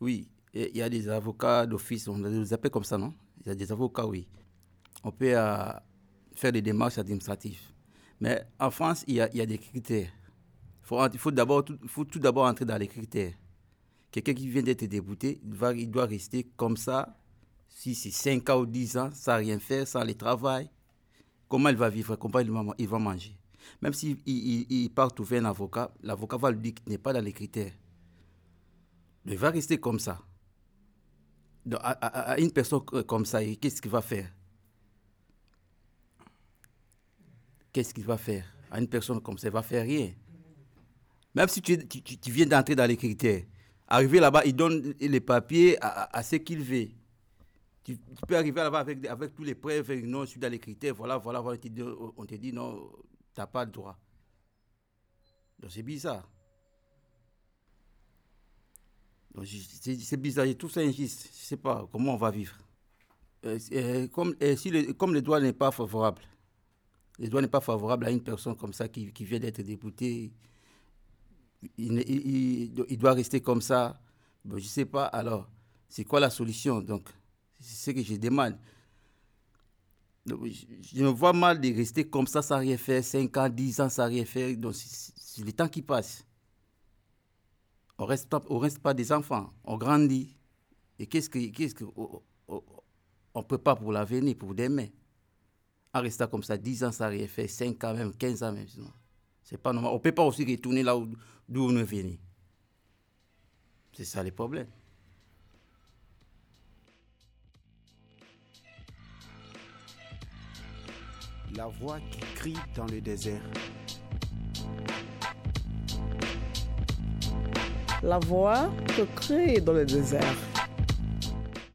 Oui, il y a des avocats d'office, on les appelle comme ça, non? Il y a des avocats, oui. On peut euh, faire des démarches administratives. Mais en France, il y a, des critères. Il faut, tout d'abord entrer dans les critères. Quelqu'un qui vient d'être débouté, il, doit rester comme ça, si c'est 5 ans ou 10 ans, sans rien faire, sans le travail. Comment il va vivre Comment il va, manger? Même s'il il, il, part trouver un avocat, l'avocat va lui dire qu'il n'est pas dans les critères. Il va rester comme ça. à, une personne comme ça, qu'est-ce qu'il va faire? Qu'est-ce qu'il va faire? À une personne comme ça, il va faire rien. Même si tu, tu, viens d'entrer dans les critères, arriver là-bas, il donne les papiers à, ce qu'il veut. Tu, peux arriver là-bas avec, avec tous les preuves, non, je suis dans les critères, voilà, voilà, on te dit, on te dit non, tu n'as pas le droit. Donc c'est bizarre. C'est bizarre, tout ça injuste. Je ne sais pas comment on va vivre. Euh, euh, comme, euh, le, comme le droit n'est pas favorable, le droit n'est pas favorable à une personne comme ça qui, vient d'être député, il, doit rester comme ça. je ne sais pas, alors, c'est quoi la solution Donc, c'est ce que je demande. je me vois mal de rester comme ça sans rien faire, 5 ans, 10 ans sans rien faire. Donc, c'est le temps qui passe. On reste pas, reste pas des enfants, on grandit. Et qu'est-ce que, qu'est-ce que, on ne peut pas pour l'avenir, pour demain. En restant comme ça, 10 ans, ça rien fait, 5 ans même, 15 ans même. C'est pas normal. On ne peut pas aussi retourner là d'où on est venu. C'est ça le problème. La voix qui crie dans le désert. La voix que crie dans le désert.